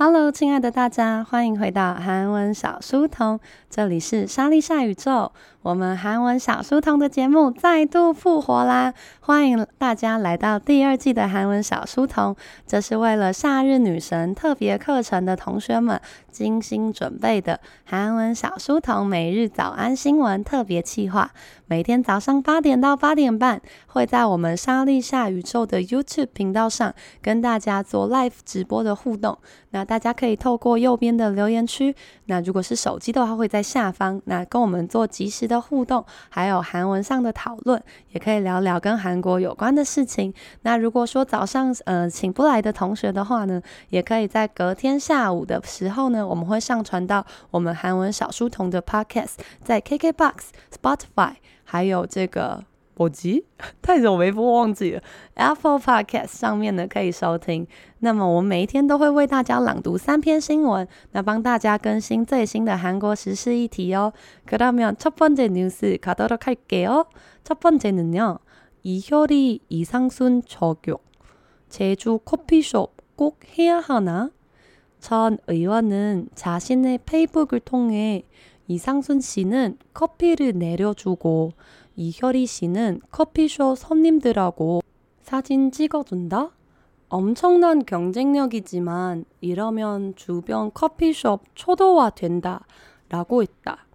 Hello，亲爱的大家，欢迎回到韩文小书童，这里是莎莉莎宇宙。我们韩文小书童的节目再度复活啦！欢迎大家来到第二季的韩文小书童，这是为了夏日女神特别课程的同学们精心准备的韩文小书童每日早安新闻特别企划。每天早上八点到八点半，会在我们莎莉夏宇宙的 YouTube 频道上跟大家做 live 直播的互动。那大家可以透过右边的留言区，那如果是手机的话，会在下方，那跟我们做即时的。互动，还有韩文上的讨论，也可以聊聊跟韩国有关的事情。那如果说早上呃请不来的同学的话呢，也可以在隔天下午的时候呢，我们会上传到我们韩文小书童的 Podcast，在 KKBOX、Spotify，还有这个。我急，太久没播，忘记了。Apple Podcast 上面呢可以收听。那么我每一天都会为大家朗读三篇新闻，那帮大家更新最新的韩国时事议题哦。그러면첫번째뉴스가도록할게요첫번째는요 이효리이상순 저격 제주 커피숍 꼭 해야 하나 전 의원은 자신의 페이북을 통해 이상순 씨는 커피를 내려주고 이효리 씨는 커피숍 손님들하고 사진 찍어준다? 엄청난 경쟁력이지만 이러면 주변 커피숍 초도화 된다. 라고 했다.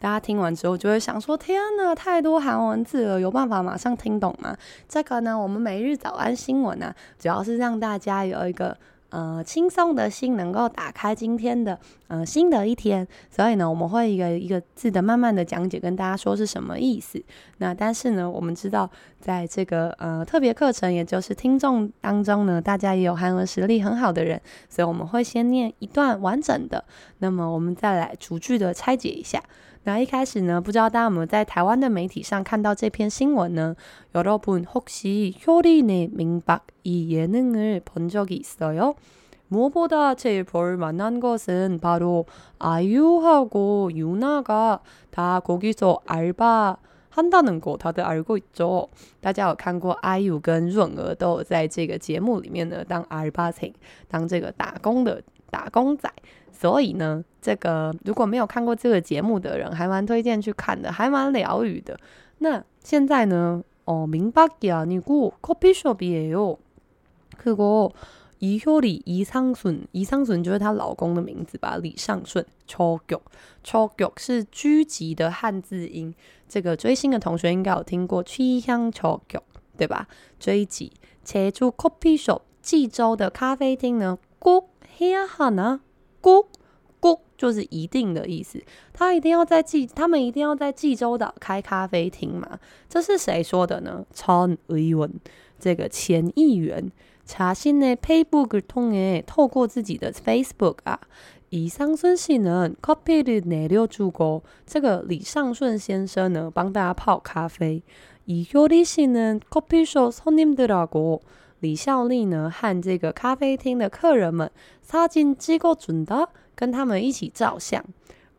大家听完之后就会想说：天呐，太多韩文字了，有办法马上听懂吗？这个呢，我们每日早安新闻呢，主要是让大家有一个呃，轻松的心能够打开今天的呃新的一天，所以呢，我们会一个一个字的慢慢的讲解，跟大家说是什么意思。那但是呢，我们知道在这个呃特别课程，也就是听众当中呢，大家也有韩文实力很好的人，所以我们会先念一段完整的，那么我们再来逐句的拆解一下。 那一开始呢，不知道大家有没有在台湾的媒体上看到这篇新闻呢？여러분혹시효리네민박이예능을본적이있어요무엇보다제일볼만한것은바로아유하고유나가다거기서알바한다는거 다들알고있죠大家有看过 IU 跟润儿都有在这个节目里面呢当알바생，当这个打工的 打工仔。所以呢，这个如果没有看过这个节目的人，还蛮推荐去看的，还蛮疗愈的。那现在呢，哦，민박이아니고커피숍이에요그거이효리이상순이상순就是她老公的名字吧，李尚顺。초격초격是狙击的汉字音，这个追星的同学应该有听过취향초격对吧？追击。제주커피숍济州的咖啡厅呢，꼭 해야하나？꼭， 꼭就是一定的意思，他一定要在济，他们一定要在济州岛开咖啡厅嘛？这是谁说的呢？陈의원这个前议员，자신의페이북을통해透过自己的 Facebook 啊，이상순씨는커피를내려주고这个李尚顺先生呢，帮大家泡咖啡。이효리씨는커피숍손님들하고 李孝利呢，和这个咖啡厅的客人们，사진찍어준다，跟他们一起照相。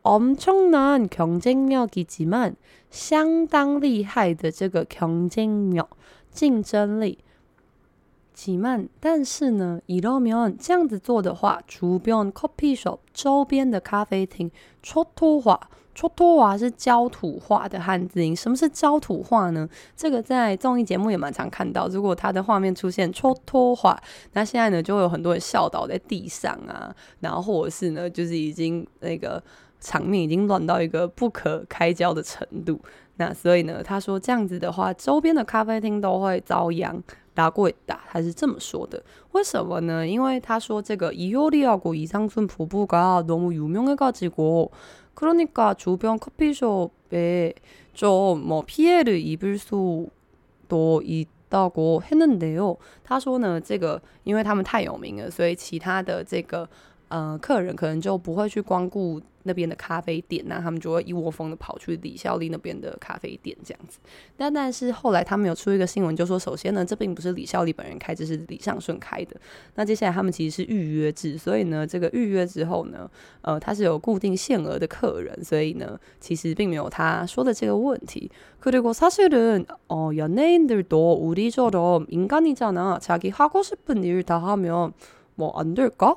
엄청난경쟁력이지만相当厉害的这个경쟁력竞争力。 지만但是呢，이러면这样子做的话，주변커피숍周边的咖啡厅초토화。초토화是焦土化的汉字音。什么是焦土化呢？这个在综艺节目也蛮常看到。如果它的画面出现초토화，那现在呢就会有很多人笑倒在地上啊，然后或者是呢就是已经那个场面已经乱到一个不可开交的程度。那所以呢，他说这样子的话，周边的咖啡厅都会遭殃。 打过打，他是这么说的。为什么呢？因为他说这个이효리하고이상순부부가너무유명해가지고 그러니까 주변 커피숍에 좀 뭐 피해를 입을 수도 있다고 했는데요。他说呢，这个因为他们太有名了，所以其他的这个 呃客人可能就不会去光顾。那边的咖啡店，那他们就会一窝蜂的跑去李孝利那边的咖啡店这样子。但但是后来他们有出一个新闻，就说首先呢，这并不是李孝利本人开，这是李尚顺开的。那接下来他们其实是预约制，所以呢，这个预约之后呢，呃，他是有固定限额的客人，所以呢，其实并没有他说的这个问题。그리고사실은어연예인들도우리처럼인간이잖아자기하고싶은일다하면뭐안될까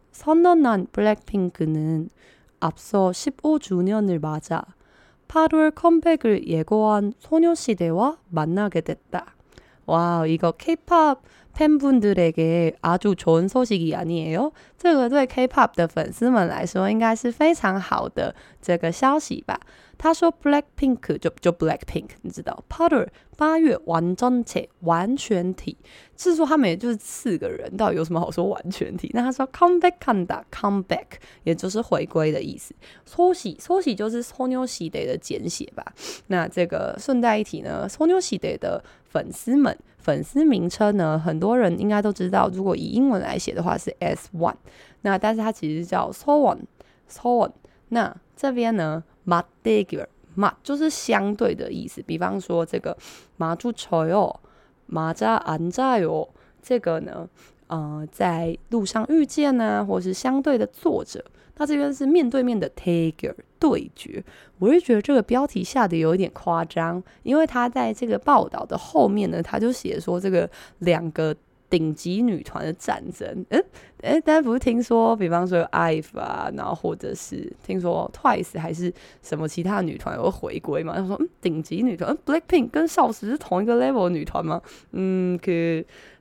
선언한 블랙핑크는 앞서 15주년을 맞아 8월 컴백을 예고한 소녀시대와 만나게 됐다. 와, 이거 K-pop 팬분들에게 아주 좋은 소식이 아니에요? 这个对 K-pop 的粉丝们来说应该是非常好的这个消息吧。他说：“Blackpink 就就 Blackpink，你知道，8월 八月完整体完全体，是说他们也就是四个人，到底有什么好说完全体？那他说 comeback 한다 comeback，也就是回归的意思。소시 소시就是소녀시대的简写吧。那这个顺带一提呢，소녀시대的 粉丝们，粉丝名称呢，很多人应该都知道，如果以英文来写的话是 S one，那但是它其实叫 so one，so one。那这边呢，ma digger ma 就是相对的意思，比方说这个马住丑哦，马扎安扎哦，这个呢，呃，在路上遇见呢、啊，或是相对的坐着。那这边是面对面的 tiger 对决，我是觉得这个标题下的有一点夸张，因为他在这个报道的后面呢，他就写说这个两个顶级女团的战争。嗯，哎，大家不是听说，比方说 IVE 啊，然后或者是听说 TWICE 还是什么其他女团有回归嘛？他说，嗯，顶级女团，嗯，BLACKPINK 跟少时是同一个 level 女团吗？嗯，可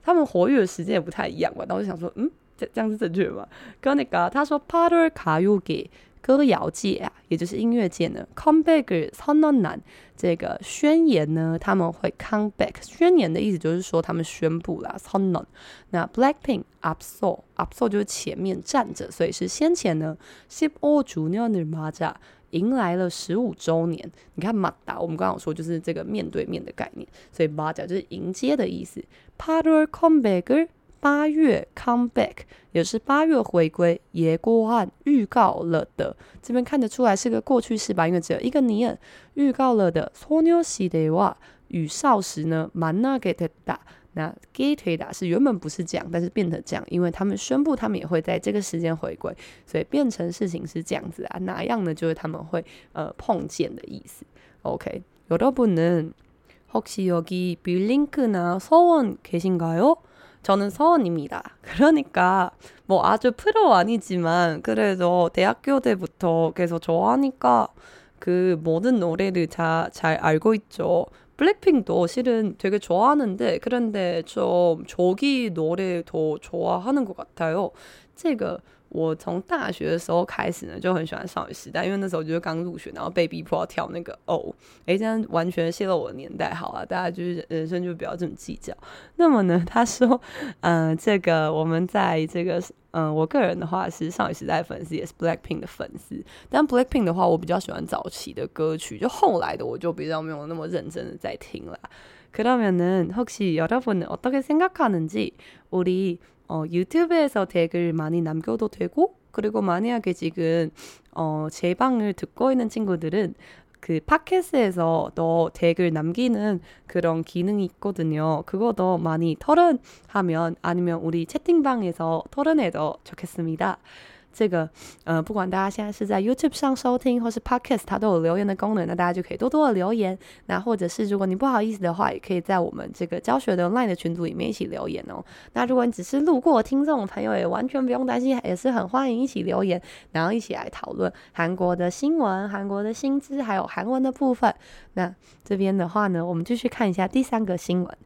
他们活跃的时间也不太一样吧？然后就想说，嗯，这这样是正确吗？刚那个他说，PARDER 卡又给。歌谣界啊，也就是音乐界呢，comeback 超难难这个宣言呢，他们会 comeback 宣言的意思就是说他们宣布啦，超难。那 Blackpink up so up so 就是前面站着，所以是先前呢，ship all junior 的 m a j a 迎来了十五周年。你看马 a 我们刚刚说就是这个面对面的概念，所以 m a j a 就是迎接的意思。p a r t e r comeback 八月 come back 也是八月回归，예고한预告了的，这边看得出来是个过去式吧，因为只有一个니은预告了的。소녀시대와与少时呢，만나게됐다。那게되다是原本不是这样，但是变成这样，因为他们宣布他们也会在这个时间回归，所以变成事情是这样子啊。哪样呢？就是他们会呃碰见的意思。OK，여러분은혹시여기빌링크나서원계신가요？ 저는 서원입니다. 그러니까 뭐 아주 프로 아니지만 그래도 대학교 때부터 계속 좋아하니까 그 모든 노래를 다 잘 알고 있죠. 블랙핑도 실은 되게 좋아하는데 그런데 좀 조기 노래 더 좋아하는 것 같아요. 这个我从大学的时候开始呢，就很喜欢少女时代，因为那时候就是刚入学，然后被逼迫要跳那个哦，诶，这样完全泄露我的年代，好啊，大家就是人生就不要这么计较。那么呢，他说，嗯、呃，这个我们在这个，嗯、呃，我个人的话是少女时代粉丝，也是 Blackpink 的粉丝，但 Blackpink 的话，我比较喜欢早期的歌曲，就后来的我就比较没有那么认真的在听了。그러면은혹시여러분은어떻게생각하는지우리 어, 유튜브에서 댓글 많이 남겨도 되고, 그리고 만약에 지금, 어, 제 방을 듣고 있는 친구들은 그 팟캐스트에서 너 댓글 남기는 그런 기능이 있거든요. 그거도 많이 토론하면 아니면 우리 채팅방에서 토론해도 좋겠습니다. 这个，呃，不管大家现在是在 YouTube 上收听，或是 Podcast，它都有留言的功能，那大家就可以多多的留言。那或者是如果你不好意思的话，也可以在我们这个教学的 Line 的群组里面一起留言哦。那如果你只是路过听众朋友，也完全不用担心，也是很欢迎一起留言，然后一起来讨论韩国的新闻、韩国的新知，还有韩文的部分。那这边的话呢，我们继续看一下第三个新闻：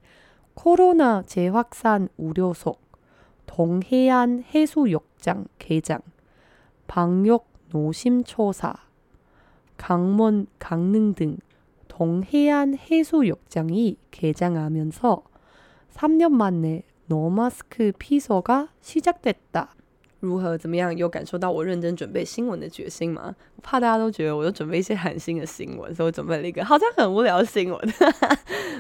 코로나재확산우려속동해안해수욕장개장 방역 노심초사, 강원, 강릉 등 동해안 해수욕장이 개장하면서 3년 만에 노마스크 피서가 시작됐다. 如何？怎么样？有感受到我认真准备新闻的决心吗？我怕大家都觉得我都准备一些寒心的新闻，所以我准备了一个好像很无聊的新闻。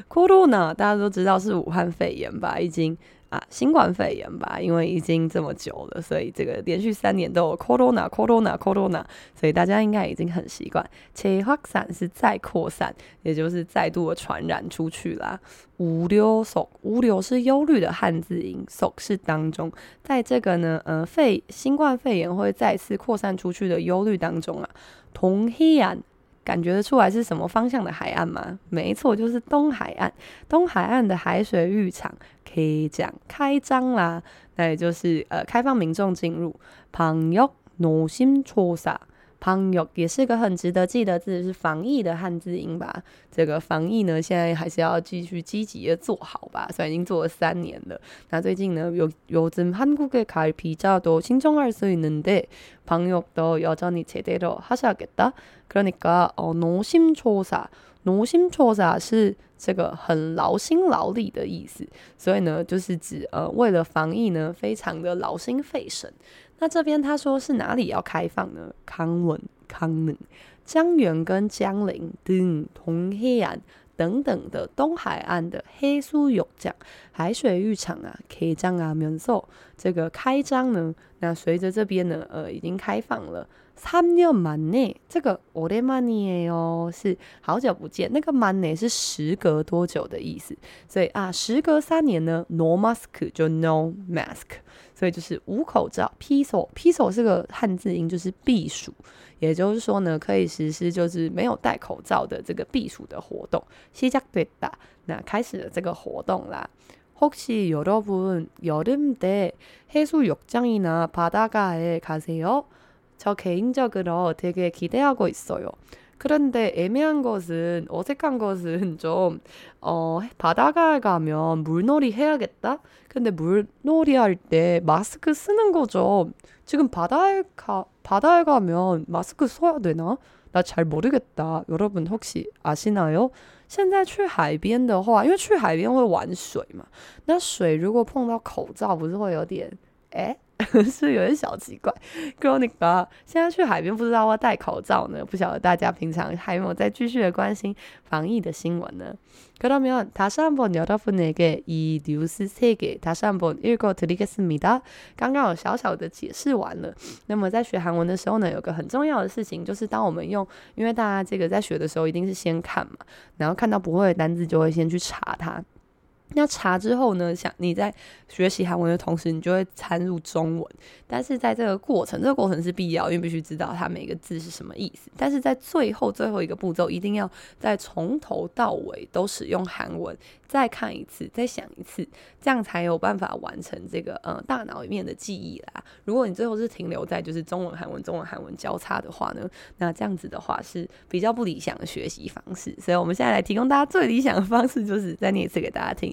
Corona 大家都知道是武汉肺炎吧？已经。 啊，新冠肺炎吧，因为已经这么久了，所以这个连续三年都有 corona corona corona，所以大家应该已经很习惯。且扩散是再扩散，也就是再度的传染出去啦。우려속，우려是忧虑的汉字音，속是当中，在这个呢，呃，肺新冠肺炎会再次扩散出去的忧虑当中啊，동해안。 感觉得出来是什么方向的海岸吗？没错，就是东海岸。东海岸的海水浴场可以讲开张啦，那也就是呃开放民众进入。방역노심초사。 防疫也是个很值得记得字，是防疫的汉字音吧？这个防疫呢，现在还是要继续积极的做好吧。虽然已经做了三年了，那最近呢，요요즘한국에갈비자도신청할수있는데방역도여전히제대로하셔야겠다그러니까어노심초사 노심초사是这个很劳心劳力的意思，所以呢，就是指呃为了防疫呢，非常的劳心费神。 那这边他说是哪里要开放呢？康文、康宁、江源跟江陵等同黑岸等等的东海岸的黑苏有讲海水浴场啊，开张啊，免受这个开张呢。那随着这边呢，呃，已经开放了。三年만에这个오랜만이에요是好久不见，那个만에是时隔多久的意思，所以啊，时隔三年呢，no mask 就 no mask，所以就是无口罩。피소 피소是个汉字音，就是避暑，也就是说呢，可以实施就是没有戴口罩的这个避暑的活动。시작됐다，那开始了这个活动啦。혹시여러분여름때해수욕장이나바다가에가세요？ 저 개인적으로 되게 기대하고 있어요. 그런데 애매한 것은 어색한 것은 좀 어, 바다가에 가면 물놀이 해야겠다. 근데 물놀이 할 때 마스크 쓰는 거죠. 지금 바다에 가 바다에 가면 마스크 써야 되나? 나 잘 모르겠다. 여러분 혹시 아시나요? 现在去海边的话，因为去海边会玩水嘛，那水如果碰到口罩，不是会有点诶？ 是有点小奇怪。Gronica 现在去海边不知道要戴口罩呢，不晓得大家平常还有没有在继续的关心防疫的新闻呢？그러면다시한번여러분에게이뉴스세계다시한번읽어드리겠습니다。刚刚有小小的解释完了。那么在学韩文的时候呢，有个很重要的事情，就是当我们用，因为大家这个在学的时候一定是先看嘛，然后看到不会的单字就会先去查它。 那查之后呢，想你在学习韩文的同时，你就会参入中文。但是在这个过程，这个过程是必要，因为必须知道它每个字是什么意思。但是在最后最后一个步骤，一定要在从头到尾都使用韩文，再看一次，再想一次，这样才有办法完成这个呃大脑里面的记忆啦。如果你最后是停留在就是中文韩文中文韩文交叉的话呢，那这样子的话是比较不理想的学习方式。所以我们现在来提供大家最理想的方式，就是再念一次给大家听。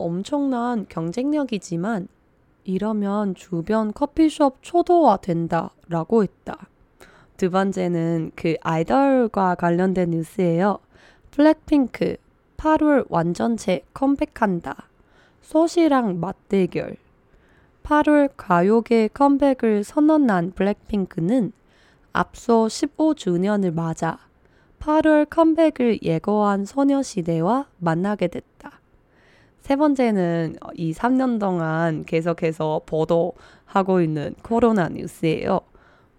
엄청난 경쟁력이지만 이러면 주변 커피숍 초도화 된다 라고 했다. 두 번째는 그 아이돌과 관련된 뉴스예요. 블랙핑크 8월 완전체 컴백한다. 소시랑 맞대결. 8월 가요계 컴백을 선언한 블랙핑크는 앞서 15주년을 맞아 8월 컴백을 예고한 소녀시대와 만나게 됐다. 세 번째는 이 3년 동안 계속해서 보도하고 있는 코로나 뉴스예요.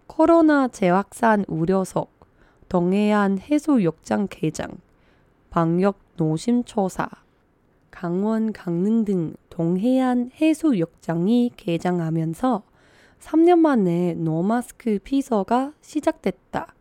코로나 재확산 우려석, 동해안 해수욕장 개장, 방역 노심초사, 강원, 강릉 등 동해안 해수욕장이 개장하면서 3년 만에 노마스크 피서가 시작됐다.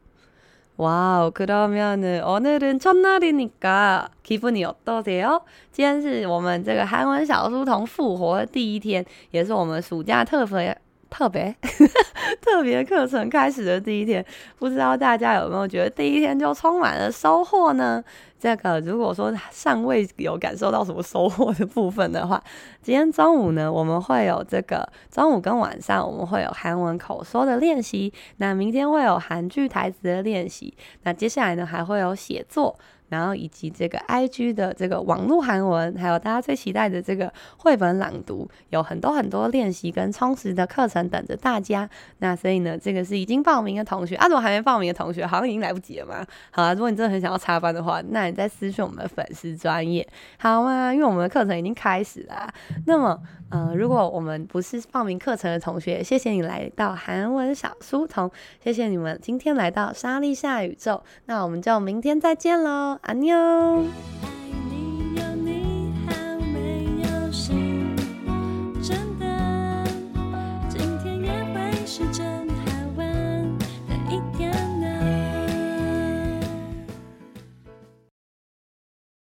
와우, 그러면은 오늘은 첫날이니까 기분이 어떠세요? 今天是我们这个韩文小书童复活的第一天，也是我们暑假特别 特别特别课程开始的第一天，不知道大家有没有觉得第一天就充满了收获呢？ 这个如果说尚未有感受到什么收获的部分的话，今天中午呢，我们会有这个中午跟晚上我们会有韩文口说的练习，那明天会有韩剧台词的练习，那接下来呢还会有写作。然后以及这个 IG 的这个网络韩文，还有大家最期待的这个绘本朗读，有很多很多练习跟充实的课程等着大家。那所以呢，这个是已经报名的同学，啊，如果还没报名的同学，好像已经来不及了嘛。好啊，如果你真的很想要插班的话，那你再私讯我们的粉丝专业，好吗？因为我们的课程已经开始了。那么，呃，如果我们不是报名课程的同学，谢谢你来到韩文小书童，谢谢你们今天来到莎莉夏宇宙。那我们就明天再见喽。 안녕!